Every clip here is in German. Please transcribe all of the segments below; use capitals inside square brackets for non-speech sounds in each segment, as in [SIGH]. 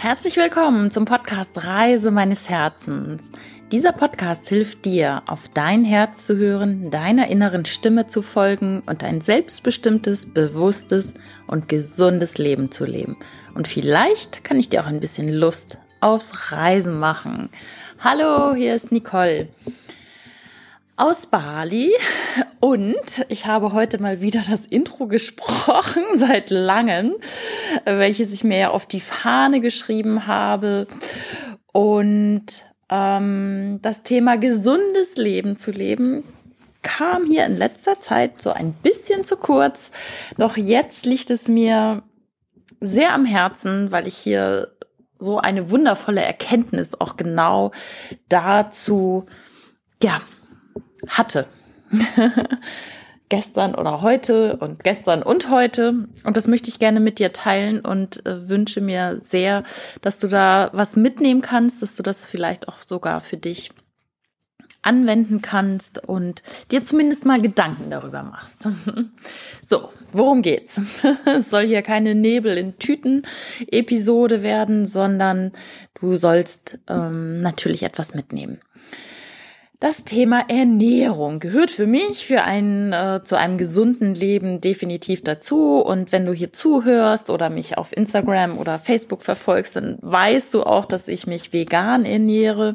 Herzlich willkommen zum Podcast Reise meines Herzens. Dieser Podcast hilft dir, auf dein Herz zu hören, deiner inneren Stimme zu folgen und ein selbstbestimmtes, bewusstes und gesundes Leben zu leben. Und vielleicht kann ich dir auch ein bisschen Lust aufs Reisen machen. Hallo, hier ist Nicole aus Bali und ich habe heute mal wieder das Intro gesprochen [LAUGHS] seit langem, welches ich mir ja auf die Fahne geschrieben habe und ähm, das Thema gesundes Leben zu leben kam hier in letzter Zeit so ein bisschen zu kurz, doch jetzt liegt es mir sehr am Herzen, weil ich hier so eine wundervolle Erkenntnis auch genau dazu ja hatte. [LAUGHS] gestern oder heute und gestern und heute. Und das möchte ich gerne mit dir teilen und äh, wünsche mir sehr, dass du da was mitnehmen kannst, dass du das vielleicht auch sogar für dich anwenden kannst und dir zumindest mal Gedanken darüber machst. [LAUGHS] So, worum geht's? Es [LAUGHS] soll hier keine Nebel in Tüten Episode werden, sondern du sollst ähm, natürlich etwas mitnehmen. Das Thema Ernährung gehört für mich für ein äh, zu einem gesunden Leben definitiv dazu. Und wenn du hier zuhörst oder mich auf Instagram oder Facebook verfolgst, dann weißt du auch, dass ich mich vegan ernähre.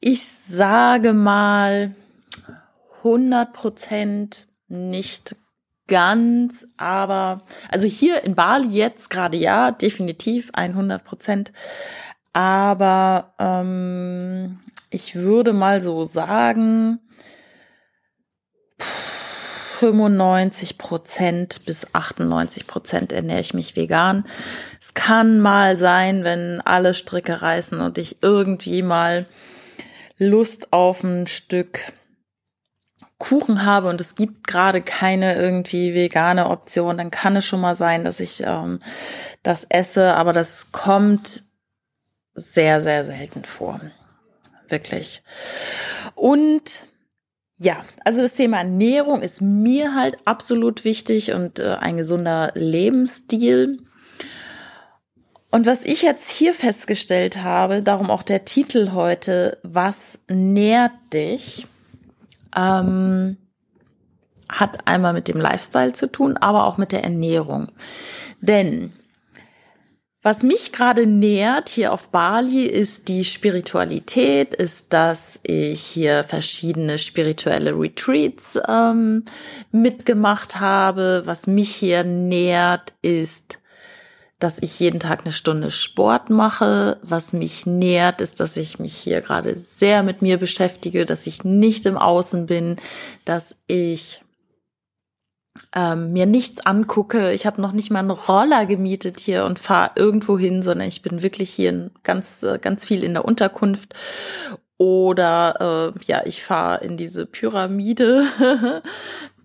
Ich sage mal 100 Prozent nicht ganz, aber also hier in Bali jetzt gerade ja, definitiv 100 Prozent. Aber ähm, ich würde mal so sagen, 95 Prozent bis 98 Prozent ernähre ich mich vegan. Es kann mal sein, wenn alle Stricke reißen und ich irgendwie mal Lust auf ein Stück Kuchen habe und es gibt gerade keine irgendwie vegane Option, dann kann es schon mal sein, dass ich ähm, das esse, aber das kommt sehr, sehr selten vor wirklich. Und ja, also das Thema Ernährung ist mir halt absolut wichtig und äh, ein gesunder Lebensstil. Und was ich jetzt hier festgestellt habe, darum auch der Titel heute, was nährt dich, ähm, hat einmal mit dem Lifestyle zu tun, aber auch mit der Ernährung. Denn was mich gerade nährt hier auf Bali ist die Spiritualität, ist, dass ich hier verschiedene spirituelle Retreats ähm, mitgemacht habe. Was mich hier nährt, ist, dass ich jeden Tag eine Stunde Sport mache. Was mich nährt, ist, dass ich mich hier gerade sehr mit mir beschäftige, dass ich nicht im Außen bin, dass ich ähm, mir nichts angucke. Ich habe noch nicht mal einen Roller gemietet hier und fahre irgendwo hin, sondern ich bin wirklich hier ganz, äh, ganz viel in der Unterkunft. Oder äh, ja, ich fahre in diese Pyramide, [LAUGHS]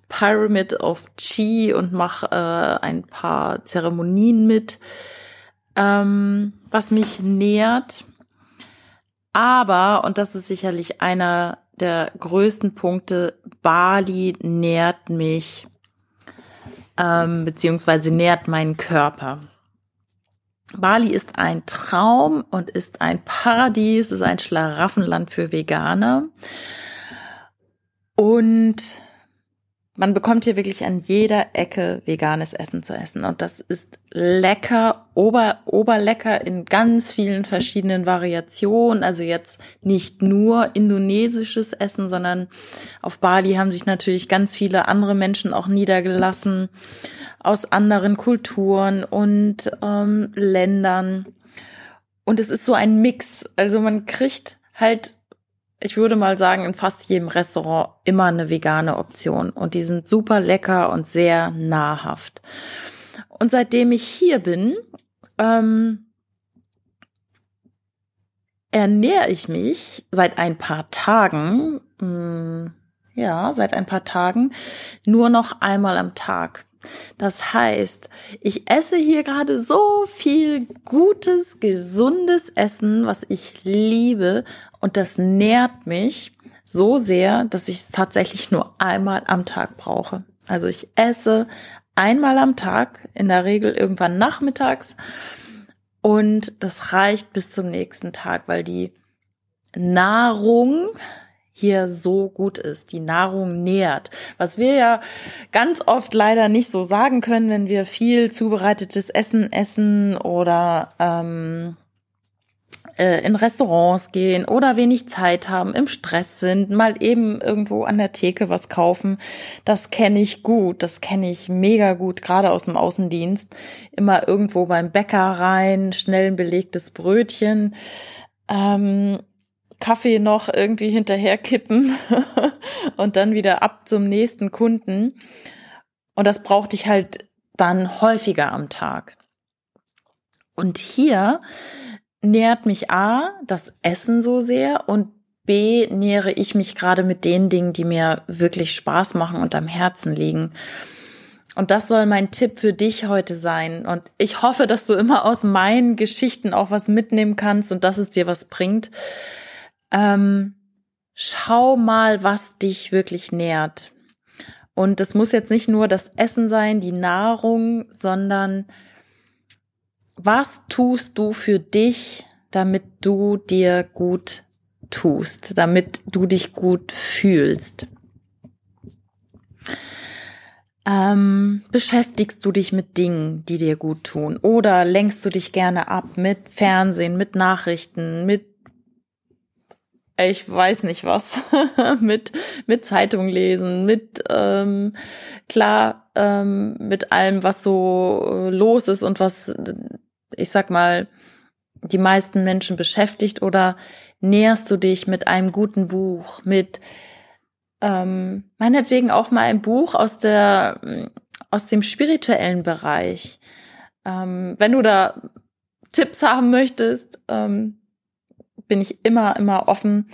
Pyramid of Chi und mache äh, ein paar Zeremonien mit, ähm, was mich nährt. Aber, und das ist sicherlich einer der größten Punkte, Bali nährt mich ähm, beziehungsweise nährt meinen Körper. Bali ist ein Traum und ist ein Paradies, ist ein Schlaraffenland für Veganer. Und man bekommt hier wirklich an jeder Ecke veganes Essen zu essen. Und das ist lecker, ober, oberlecker in ganz vielen verschiedenen Variationen. Also jetzt nicht nur indonesisches Essen, sondern auf Bali haben sich natürlich ganz viele andere Menschen auch niedergelassen aus anderen Kulturen und ähm, Ländern. Und es ist so ein Mix. Also man kriegt halt ich würde mal sagen, in fast jedem Restaurant immer eine vegane Option. Und die sind super lecker und sehr nahrhaft. Und seitdem ich hier bin, ähm, ernähre ich mich seit ein paar Tagen, mh, hm, ja, seit ein paar Tagen nur noch einmal am Tag. Das heißt, ich esse hier gerade so viel gutes, gesundes Essen, was ich liebe und das nährt mich so sehr, dass ich es tatsächlich nur einmal am Tag brauche. Also ich esse einmal am Tag, in der Regel irgendwann nachmittags Und das reicht bis zum nächsten Tag, weil die Nahrung hier so gut ist. Die Nahrung nährt. Was wir ja ganz oft leider nicht so sagen können, wenn wir viel zubereitetes Essen essen oder ähm, äh, in Restaurants gehen oder wenig Zeit haben, im Stress sind, mal eben irgendwo an der Theke was kaufen. Das kenne ich gut, das kenne ich mega gut, gerade aus dem Außendienst. Immer irgendwo beim Bäcker rein, schnell ein belegtes Brötchen. Ähm, Kaffee noch irgendwie hinterher kippen [LAUGHS] und dann wieder ab zum nächsten Kunden. Und das brauchte ich halt dann häufiger am Tag. Und hier nährt mich A, das Essen so sehr und B, nähere ich mich gerade mit den Dingen, die mir wirklich Spaß machen und am Herzen liegen. Und das soll mein Tipp für dich heute sein. Und ich hoffe, dass du immer aus meinen Geschichten auch was mitnehmen kannst und dass es dir was bringt ähm, schau mal, was dich wirklich nährt. Und es muss jetzt nicht nur das Essen sein, die Nahrung, sondern was tust du für dich, damit du dir gut tust, damit du dich gut fühlst? Ähm, beschäftigst du dich mit Dingen, die dir gut tun? Oder lenkst du dich gerne ab mit Fernsehen, mit Nachrichten, mit ich weiß nicht was, [LAUGHS] mit, mit Zeitung lesen, mit, ähm, klar, ähm, mit allem, was so äh, los ist und was, ich sag mal, die meisten Menschen beschäftigt oder näherst du dich mit einem guten Buch, mit ähm, meinetwegen auch mal ein Buch aus der aus dem spirituellen Bereich. Ähm, wenn du da Tipps haben möchtest, ähm, bin ich immer, immer offen,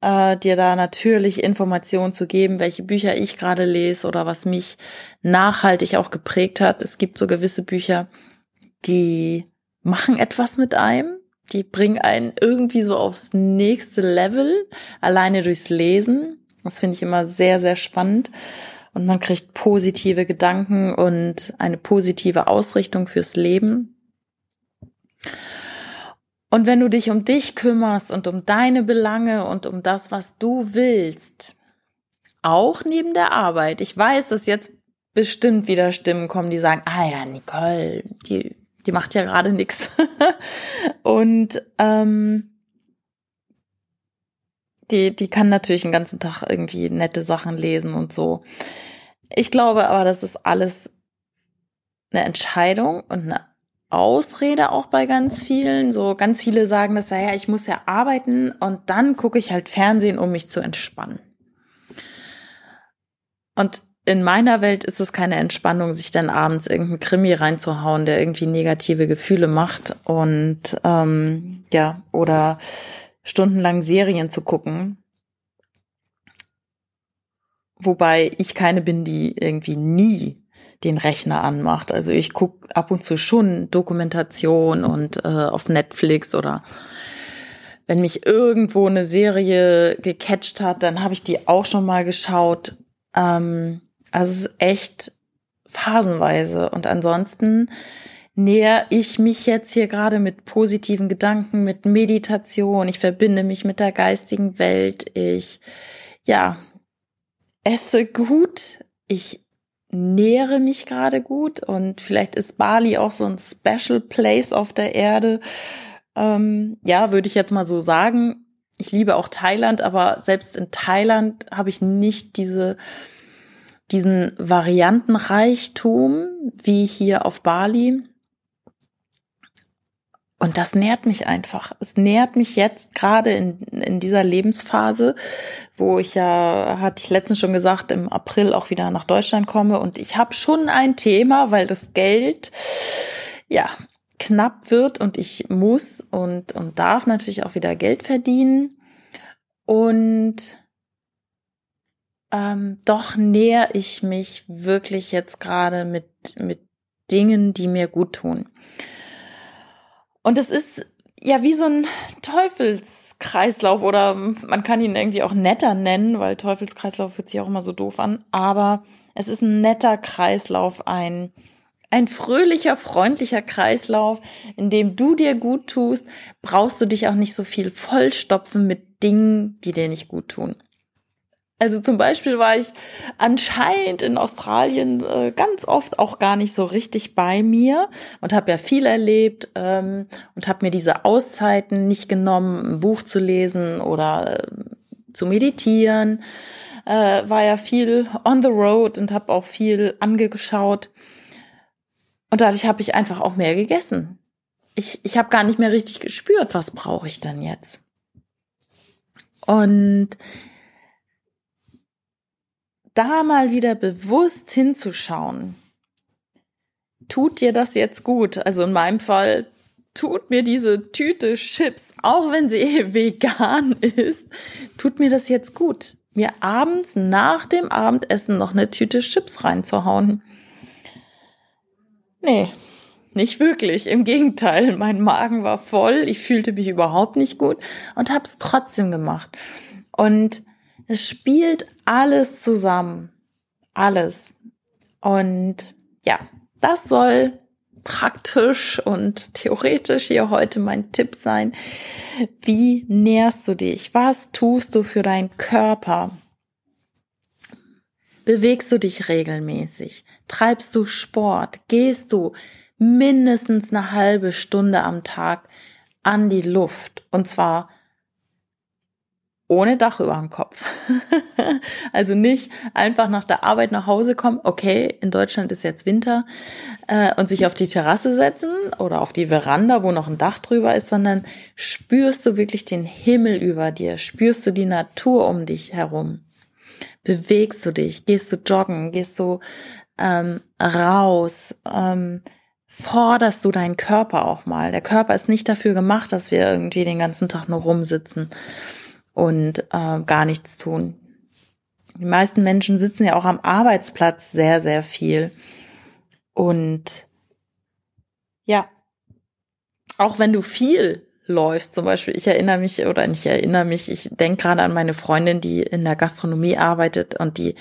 äh, dir da natürlich Informationen zu geben, welche Bücher ich gerade lese oder was mich nachhaltig auch geprägt hat. Es gibt so gewisse Bücher, die machen etwas mit einem, die bringen einen irgendwie so aufs nächste Level, alleine durchs Lesen. Das finde ich immer sehr, sehr spannend. Und man kriegt positive Gedanken und eine positive Ausrichtung fürs Leben. Und wenn du dich um dich kümmerst und um deine Belange und um das, was du willst, auch neben der Arbeit, ich weiß, dass jetzt bestimmt wieder Stimmen kommen, die sagen, ah ja, Nicole, die, die macht ja gerade nichts. [LAUGHS] Und ähm, die, die kann natürlich den ganzen Tag irgendwie nette Sachen lesen und so. Ich glaube aber, das ist alles eine Entscheidung und eine Ausrede auch bei ganz vielen. So ganz viele sagen das, ja, ich muss ja arbeiten und dann gucke ich halt Fernsehen, um mich zu entspannen. Und in meiner Welt ist es keine Entspannung, sich dann abends irgendeinen Krimi reinzuhauen, der irgendwie negative Gefühle macht und ähm, ja, oder stundenlang Serien zu gucken. Wobei ich keine bin, die irgendwie nie den Rechner anmacht. Also ich guck ab und zu schon Dokumentation und äh, auf Netflix oder wenn mich irgendwo eine Serie gecatcht hat, dann habe ich die auch schon mal geschaut. Ähm, also es ist echt phasenweise. Und ansonsten näher ich mich jetzt hier gerade mit positiven Gedanken, mit Meditation. Ich verbinde mich mit der geistigen Welt. Ich, ja, esse gut. Ich nähere mich gerade gut und vielleicht ist Bali auch so ein Special Place auf der Erde. Ähm, ja, würde ich jetzt mal so sagen. Ich liebe auch Thailand, aber selbst in Thailand habe ich nicht diese, diesen Variantenreichtum wie hier auf Bali. Und das nährt mich einfach. Es nährt mich jetzt gerade in, in dieser Lebensphase, wo ich ja, hatte ich letztens schon gesagt, im April auch wieder nach Deutschland komme. Und ich habe schon ein Thema, weil das Geld, ja, knapp wird und ich muss und, und darf natürlich auch wieder Geld verdienen. Und ähm, doch näher ich mich wirklich jetzt gerade mit, mit Dingen, die mir gut tun. Und es ist ja wie so ein Teufelskreislauf oder man kann ihn irgendwie auch netter nennen, weil Teufelskreislauf hört sich auch immer so doof an. Aber es ist ein netter Kreislauf, ein Ein fröhlicher, freundlicher Kreislauf, in dem du dir gut tust, brauchst du dich auch nicht so viel vollstopfen mit Dingen, die dir nicht gut tun. Also zum Beispiel war ich anscheinend in Australien äh, ganz oft auch gar nicht so richtig bei mir und habe ja viel erlebt ähm, und habe mir diese Auszeiten nicht genommen, ein Buch zu lesen oder äh, zu meditieren. Äh, war ja viel on the road und habe auch viel angeschaut. Und dadurch habe ich einfach auch mehr gegessen. Ich, ich habe gar nicht mehr richtig gespürt, was brauche ich denn jetzt. Und da mal wieder bewusst hinzuschauen. Tut dir das jetzt gut? Also in meinem Fall tut mir diese Tüte Chips, auch wenn sie [LAUGHS] vegan ist, tut mir das jetzt gut, mir abends nach dem Abendessen noch eine Tüte Chips reinzuhauen. Nee, nicht wirklich. Im Gegenteil, mein Magen war voll, ich fühlte mich überhaupt nicht gut und hab's trotzdem gemacht. Und es spielt alles zusammen. Alles. Und ja, das soll praktisch und theoretisch hier heute mein Tipp sein. Wie nährst du dich? Was tust du für deinen Körper? Bewegst du dich regelmäßig? Treibst du Sport? Gehst du mindestens eine halbe Stunde am Tag an die Luft? Und zwar ohne Dach über dem Kopf. [LAUGHS] also nicht einfach nach der Arbeit nach Hause kommen, okay, in Deutschland ist jetzt Winter, äh, und sich auf die Terrasse setzen oder auf die Veranda, wo noch ein Dach drüber ist, sondern spürst du wirklich den Himmel über dir, spürst du die Natur um dich herum. Bewegst du dich, gehst du joggen, gehst du ähm, raus, ähm, forderst du deinen Körper auch mal. Der Körper ist nicht dafür gemacht, dass wir irgendwie den ganzen Tag nur rumsitzen und äh, gar nichts tun. Die meisten Menschen sitzen ja auch am Arbeitsplatz sehr, sehr viel. Und ja, auch wenn du viel läufst, zum Beispiel, ich erinnere mich oder nicht erinnere mich, ich denke gerade an meine Freundin, die in der Gastronomie arbeitet und die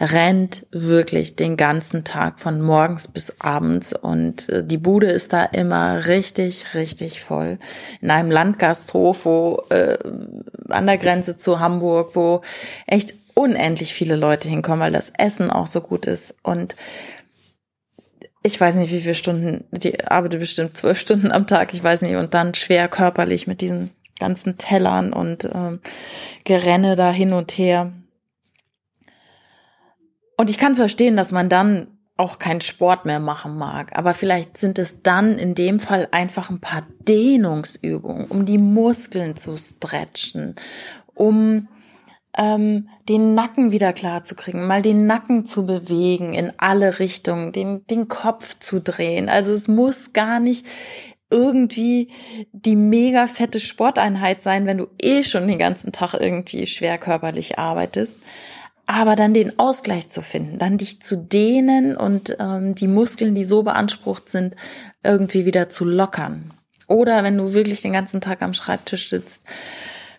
rennt wirklich den ganzen Tag von morgens bis abends und äh, die Bude ist da immer richtig, richtig voll. In einem Landgasthof, wo äh, an der Grenze zu Hamburg, wo echt unendlich viele Leute hinkommen, weil das Essen auch so gut ist. Und ich weiß nicht, wie viele Stunden, die arbeite bestimmt zwölf [LAUGHS] Stunden am Tag, ich weiß nicht, und dann schwer körperlich mit diesen ganzen Tellern und ähm, Gerenne da hin und her. Und ich kann verstehen, dass man dann auch keinen Sport mehr machen mag. Aber vielleicht sind es dann in dem Fall einfach ein paar Dehnungsübungen, um die Muskeln zu stretchen, um ähm, den Nacken wieder klar zu kriegen, mal den Nacken zu bewegen in alle Richtungen, den, den Kopf zu drehen. Also es muss gar nicht irgendwie die mega fette Sporteinheit sein, wenn du eh schon den ganzen Tag irgendwie schwer körperlich arbeitest aber dann den Ausgleich zu finden, dann dich zu dehnen und ähm, die Muskeln, die so beansprucht sind, irgendwie wieder zu lockern. Oder wenn du wirklich den ganzen Tag am Schreibtisch sitzt,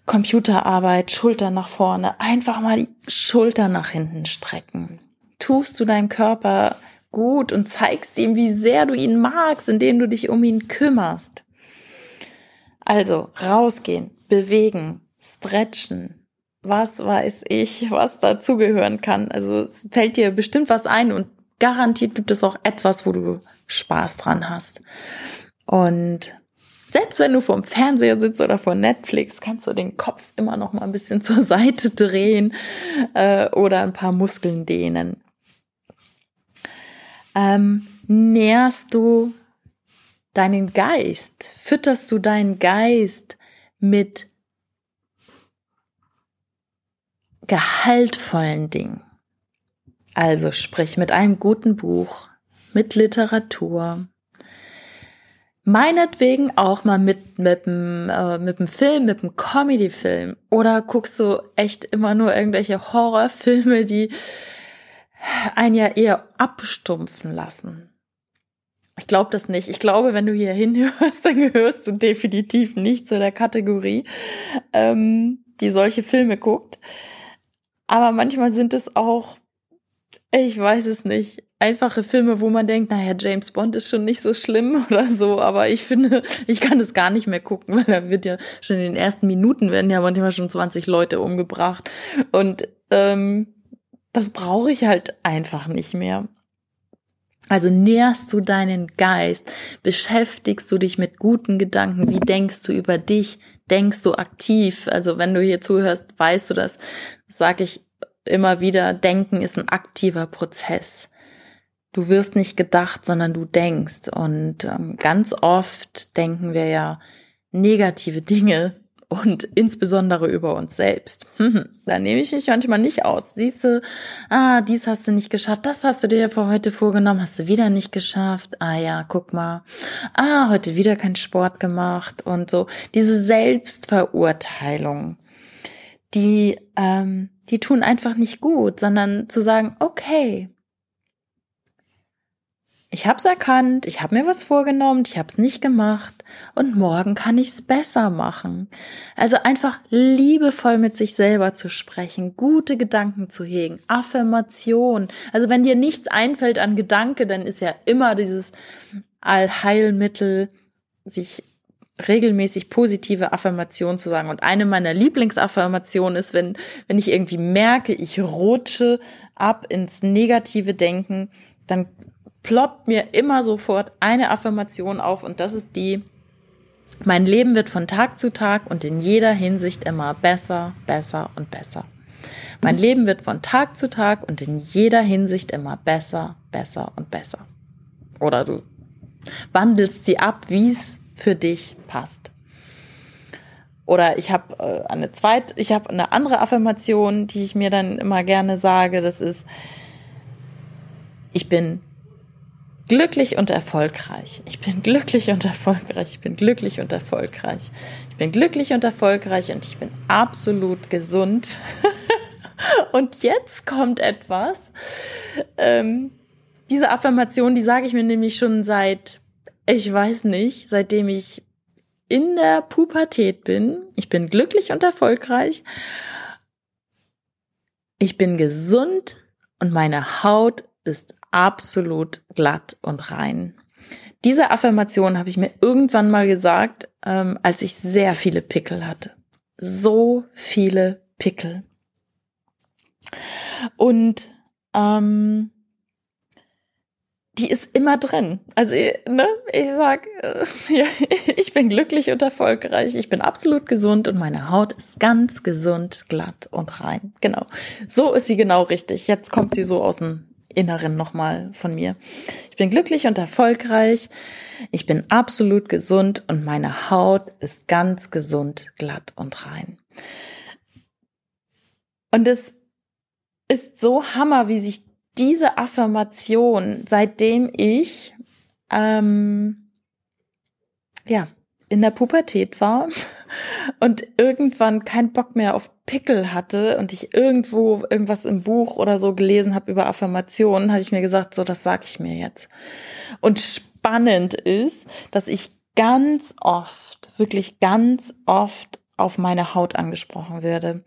Computerarbeit, Schulter nach vorne, einfach mal die Schulter nach hinten strecken. Tust du deinem Körper gut und zeigst ihm, wie sehr du ihn magst, indem du dich um ihn kümmerst. Also rausgehen, bewegen, stretchen, was weiß ich, was dazugehören kann. Also es fällt dir bestimmt was ein und garantiert gibt es auch etwas, wo du Spaß dran hast. Und selbst wenn du vorm Fernseher sitzt oder vor Netflix, kannst du den Kopf immer noch mal ein bisschen [LAUGHS] zur Seite drehen äh, oder ein paar Muskeln dehnen. Ähm, nährst du deinen Geist? Fütterst du deinen Geist mit gehaltvollen Dingen. Also sprich mit einem guten Buch, mit Literatur, meinetwegen auch mal mit mit dem äh, mit dem Film, mit dem Comedy-Film oder guckst du echt immer nur irgendwelche Horrorfilme, die einen ja eher abstumpfen lassen. Ich glaube das nicht. Ich glaube, wenn du hier hinhörst, [LAUGHS] dann gehörst du definitiv nicht zu der Kategorie, ähm, die solche Filme guckt. Aber manchmal sind es auch, ich weiß es nicht, einfache Filme, wo man denkt, naja, James Bond ist schon nicht so schlimm [LAUGHS] oder so, aber ich finde, ich kann das gar nicht mehr gucken, weil da wird ja schon in den ersten Minuten werden ja manchmal schon 20 Leute umgebracht und ähm, das brauche ich halt einfach nicht mehr. Also nährst du deinen Geist, beschäftigst du dich mit guten Gedanken, wie denkst du über dich, denkst du aktiv. Also wenn du hier zuhörst, weißt du das, das sage ich immer wieder, denken ist ein aktiver Prozess. Du wirst nicht gedacht, sondern du denkst. Und ähm, ganz oft denken wir ja negative [LAUGHS] Dinge und insbesondere über uns selbst. [LAUGHS] da nehme ich mich manchmal nicht aus. Siehst du, ah, dies hast du nicht geschafft, das hast du dir für heute vorgenommen, hast du wieder nicht geschafft. Ah ja, guck mal. Ah, heute wieder kein Sport gemacht und so. Diese Selbstverurteilung, die, ähm, die tun einfach nicht gut, sondern zu sagen, okay, ich habe es erkannt, ich habe mir was vorgenommen, ich habe es nicht gemacht und morgen kann ich es besser machen. Also einfach liebevoll mit sich selber zu sprechen, gute Gedanken zu hegen, Affirmation. Also wenn dir nichts einfällt an Gedanke, dann ist ja immer dieses Allheilmittel, sich regelmäßig positive Affirmationen zu sagen. Und eine meiner Lieblingsaffirmationen ist, wenn, wenn ich irgendwie merke, ich rutsche ab ins negative Denken, dann ploppt mir immer sofort eine Affirmation auf und das ist die, mein Leben wird von Tag zu Tag und in jeder Hinsicht immer besser, besser und besser. Mein Leben wird von Tag zu Tag und in jeder Hinsicht immer besser, besser und besser. Oder du wandelst sie ab, wie es für dich passt. Oder ich habe äh, eine zweite, ich habe eine andere Affirmation, die ich mir dann immer gerne sage, das ist ich bin glücklich und erfolgreich. Ich bin glücklich und erfolgreich. Ich bin glücklich und erfolgreich. Ich bin glücklich und erfolgreich und ich bin absolut gesund. [LAUGHS] und jetzt kommt etwas. Ähm, diese Affirmation, die sage ich mir nämlich schon seit, ich weiß nicht, seitdem ich in der Pubertät bin. Ich bin glücklich und erfolgreich. Ich bin gesund und meine Haut ist absolut glatt und rein. Diese Affirmation habe ich mir irgendwann mal gesagt, ähm, als ich sehr viele Pickel hatte. So viele Pickel. Und ähm, die ist immer drin. Also, ne, ich sag, äh, [LAUGHS] ja, ich bin glücklich und erfolgreich, ich bin absolut gesund und meine Haut ist ganz gesund, glatt und rein. Genau. So ist sie genau richtig. Jetzt kommt sie so aus dem Inneren nochmal von mir. Ich bin glücklich und erfolgreich. Ich bin absolut gesund und meine Haut ist ganz gesund, glatt und rein. Und es ist so hammer, wie sich diese Affirmation, seitdem ich ähm, ja in der Pubertät war und irgendwann keinen Bock mehr auf Pickel hatte und ich irgendwo irgendwas im Buch oder so gelesen habe über Affirmationen, hatte ich mir gesagt, so das sage ich mir jetzt. Und spannend ist, dass ich ganz oft, wirklich ganz oft auf meine Haut angesprochen werde.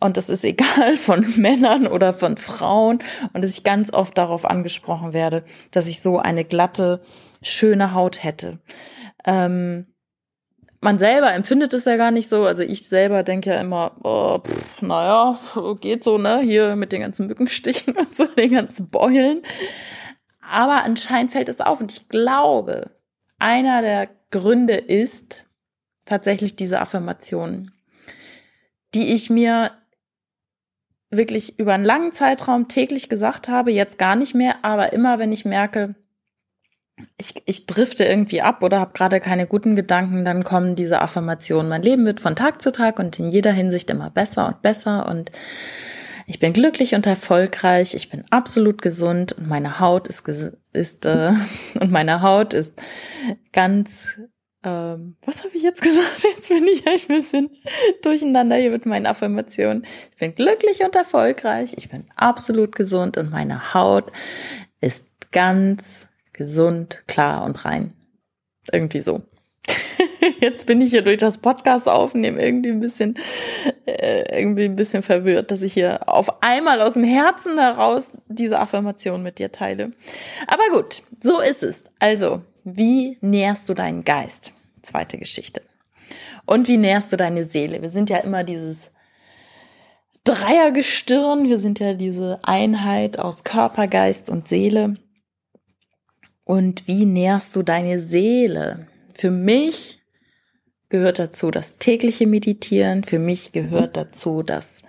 Und das ist [LAUGHS] egal von Männern oder von Frauen und dass ich ganz oft darauf angesprochen werde, dass ich so eine glatte, schöne Haut hätte. Ähm, man selber empfindet es ja gar nicht so. Also ich selber denke ja immer, oh, pff, naja, [LAUGHS] geht so, ne? Hier mit den ganzen Mückenstichen [LAUGHS] und so, den ganzen Beulen. Aber anscheinend fällt es auf. Und ich glaube, einer der Gründe ist tatsächlich diese Affirmation, die ich mir wirklich über einen langen Zeitraum täglich gesagt habe, jetzt gar nicht mehr, aber immer wenn ich merke, ich, ich drifte irgendwie ab oder habe gerade keine guten Gedanken, dann kommen diese Affirmationen. Mein Leben wird von Tag zu Tag und in jeder Hinsicht immer besser und besser und ich bin glücklich und erfolgreich, ich bin absolut gesund und meine Haut ist ist äh, [LAUGHS] und meine Haut ist ganz ähm, was habe ich jetzt gesagt? [LAUGHS] Jetzt bin ich ein bisschen durcheinander hier mit meinen Affirmationen. Ich bin glücklich und erfolgreich, ich bin absolut gesund und meine Haut ist ganz gesund, klar und rein. Irgendwie so. [LAUGHS] Jetzt bin ich hier durch das Podcast aufnehmen irgendwie ein bisschen, äh, irgendwie ein bisschen verwirrt, dass ich hier auf einmal aus dem Herzen heraus diese Affirmation mit dir teile. Aber gut, so ist es. Also, wie nährst du deinen Geist? Zweite Geschichte. Und wie nährst du deine Seele? Wir sind ja immer dieses Dreiergestirn. Wir sind ja diese Einheit aus Körper, Geist und Seele. Und wie nährst du deine Seele? Für mich gehört dazu das tägliche Meditieren. Für mich gehört dazu das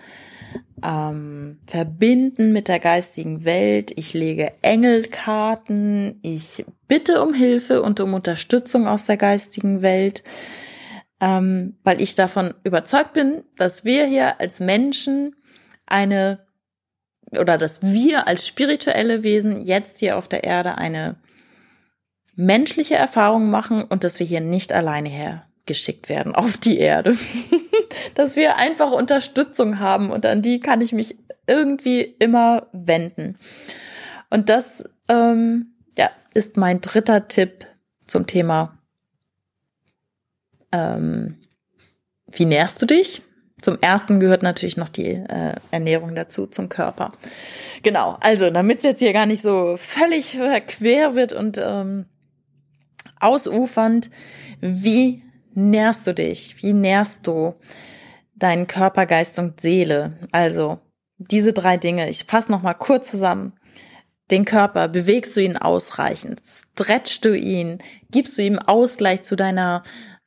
ähm, Verbinden mit der geistigen Welt. Ich lege Engelkarten. Ich bitte um Hilfe und um Unterstützung aus der geistigen Welt, ähm, weil ich davon überzeugt bin, dass wir hier als Menschen eine oder dass wir als spirituelle Wesen jetzt hier auf der Erde eine menschliche Erfahrung machen und dass wir hier nicht alleine hergeschickt werden auf die Erde. [LAUGHS] dass wir einfach Unterstützung haben und an die kann ich mich irgendwie immer wenden. Und das ähm, ja, ist mein dritter Tipp zum Thema, ähm, wie nährst du dich? Zum ersten gehört natürlich noch die äh, Ernährung dazu, zum Körper. Genau, also damit es jetzt hier gar nicht so völlig quer wird und ähm, ausufernd. Wie nährst du dich? Wie nährst du deinen Körper, Geist und Seele? Also diese drei Dinge. Ich fasse noch mal kurz zusammen. Den Körper, bewegst du ihn ausreichend? Stretchst du ihn? Gibst du ihm Ausgleich zu deiner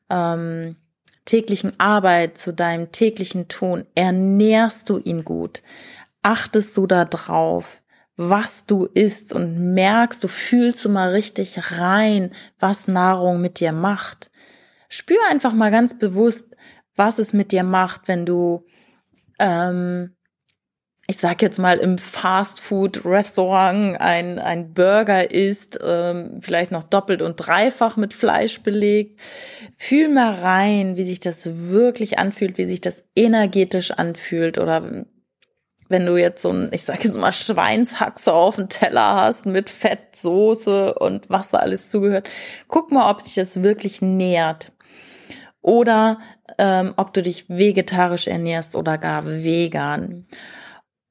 ähm, täglichen Arbeit, zu deinem täglichen Tun? Ernährst du ihn gut? Achtest du da drauf? Was du isst und merkst, du fühlst du mal richtig rein, was Nahrung mit dir macht. Spür einfach mal ganz bewusst, was es mit dir macht, wenn du, ähm, ich sag jetzt mal im Fastfood-Restaurant ein, ein Burger isst, ähm, vielleicht noch doppelt und dreifach mit Fleisch belegt. Fühl mal rein, wie sich das wirklich anfühlt, wie sich das energetisch anfühlt oder wenn du jetzt so ein, ich sage jetzt mal Schweinshaxe auf dem Teller hast mit Fett, Soße und was da alles zugehört, guck mal, ob dich das wirklich nährt. Oder ähm, ob du dich vegetarisch ernährst oder gar vegan.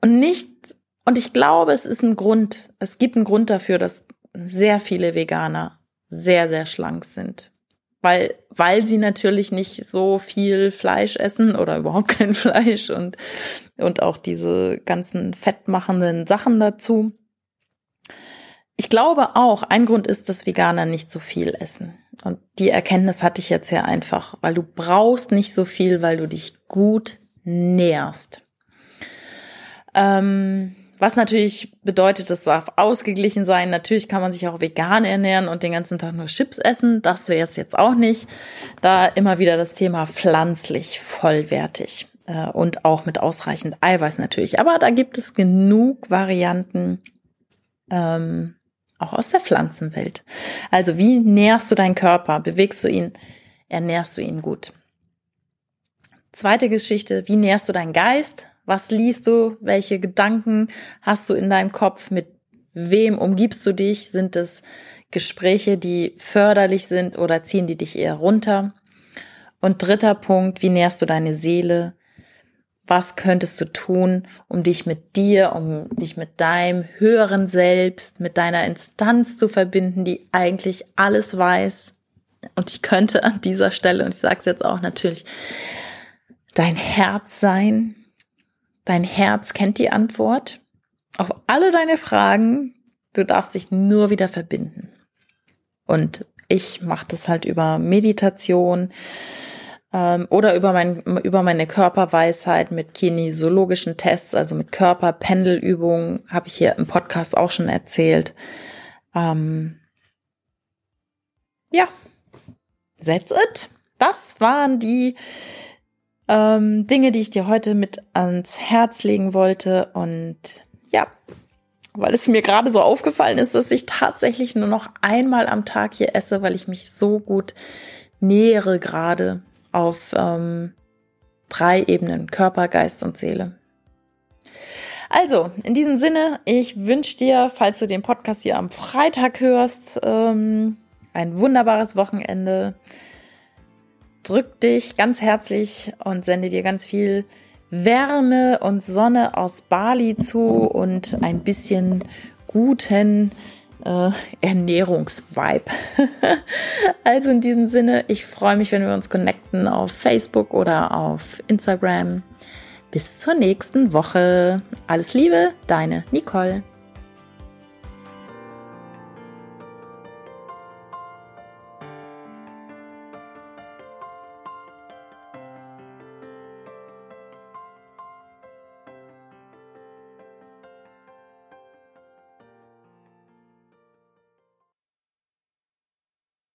Und nicht, und ich glaube, es ist ein Grund, es gibt einen Grund dafür, dass sehr viele Veganer sehr, sehr schlank sind weil, weil sie natürlich nicht so viel Fleisch essen oder überhaupt [LAUGHS] kein Fleisch und, und auch diese ganzen fettmachenden Sachen dazu. Ich glaube auch, ein Grund ist, dass Veganer nicht so viel essen. Und die Erkenntnis hatte ich jetzt ja einfach, weil du brauchst nicht so viel, weil du dich gut nährst. Ähm, was natürlich bedeutet, es darf ausgeglichen sein. Natürlich kann man sich auch vegan ernähren und den ganzen Tag nur Chips essen. Das wäre es jetzt auch nicht. Da immer wieder das Thema pflanzlich vollwertig äh, und auch mit ausreichend Eiweiß natürlich. Aber da gibt es genug Varianten. Ähm, auch aus der Pflanzenwelt. Also wie nährst du deinen Körper? Bewegst du ihn? Ernährst du ihn gut? Zweite Geschichte, wie nährst du deinen Geist? Was liest du? Welche Gedanken hast du in deinem Kopf? Mit wem umgibst du dich? Sind es Gespräche, die förderlich sind oder ziehen die dich eher runter? Und dritter Punkt, wie nährst du deine Seele? Was könntest du tun, um dich mit dir, um dich mit deinem höheren Selbst, mit deiner Instanz zu verbinden, die eigentlich alles weiß? Und ich könnte an dieser Stelle, und ich sage es jetzt auch natürlich, dein Herz sein, Dein Herz kennt die Antwort auf alle deine Fragen. Du darfst dich nur wieder verbinden. Und ich mache das halt über Meditation ähm, oder über, mein, über meine Körperweisheit mit kinesiologischen Tests, also mit Körperpendelübungen, habe ich hier im Podcast auch schon erzählt. Ähm, ja, that's it. Das waren die ähm, Dinge, die ich dir heute mit ans Herz legen wollte. Und ja, weil es mir gerade so aufgefallen ist, dass ich tatsächlich nur noch einmal am Tag hier esse, weil ich mich so gut nähere gerade auf ähm, drei Ebenen, Körper, Geist und Seele. Also, in diesem Sinne, ich wünsche dir, falls du den Podcast hier am Freitag hörst, ähm, ein wunderbares Wochenende. Drück dich ganz herzlich und sende dir ganz viel Wärme und Sonne aus Bali zu und ein bisschen guten äh, Ernährungsvibe. [LAUGHS] also in diesem Sinne, ich freue mich, wenn wir uns connecten auf Facebook oder auf Instagram. Bis zur nächsten Woche. Alles Liebe, deine Nicole.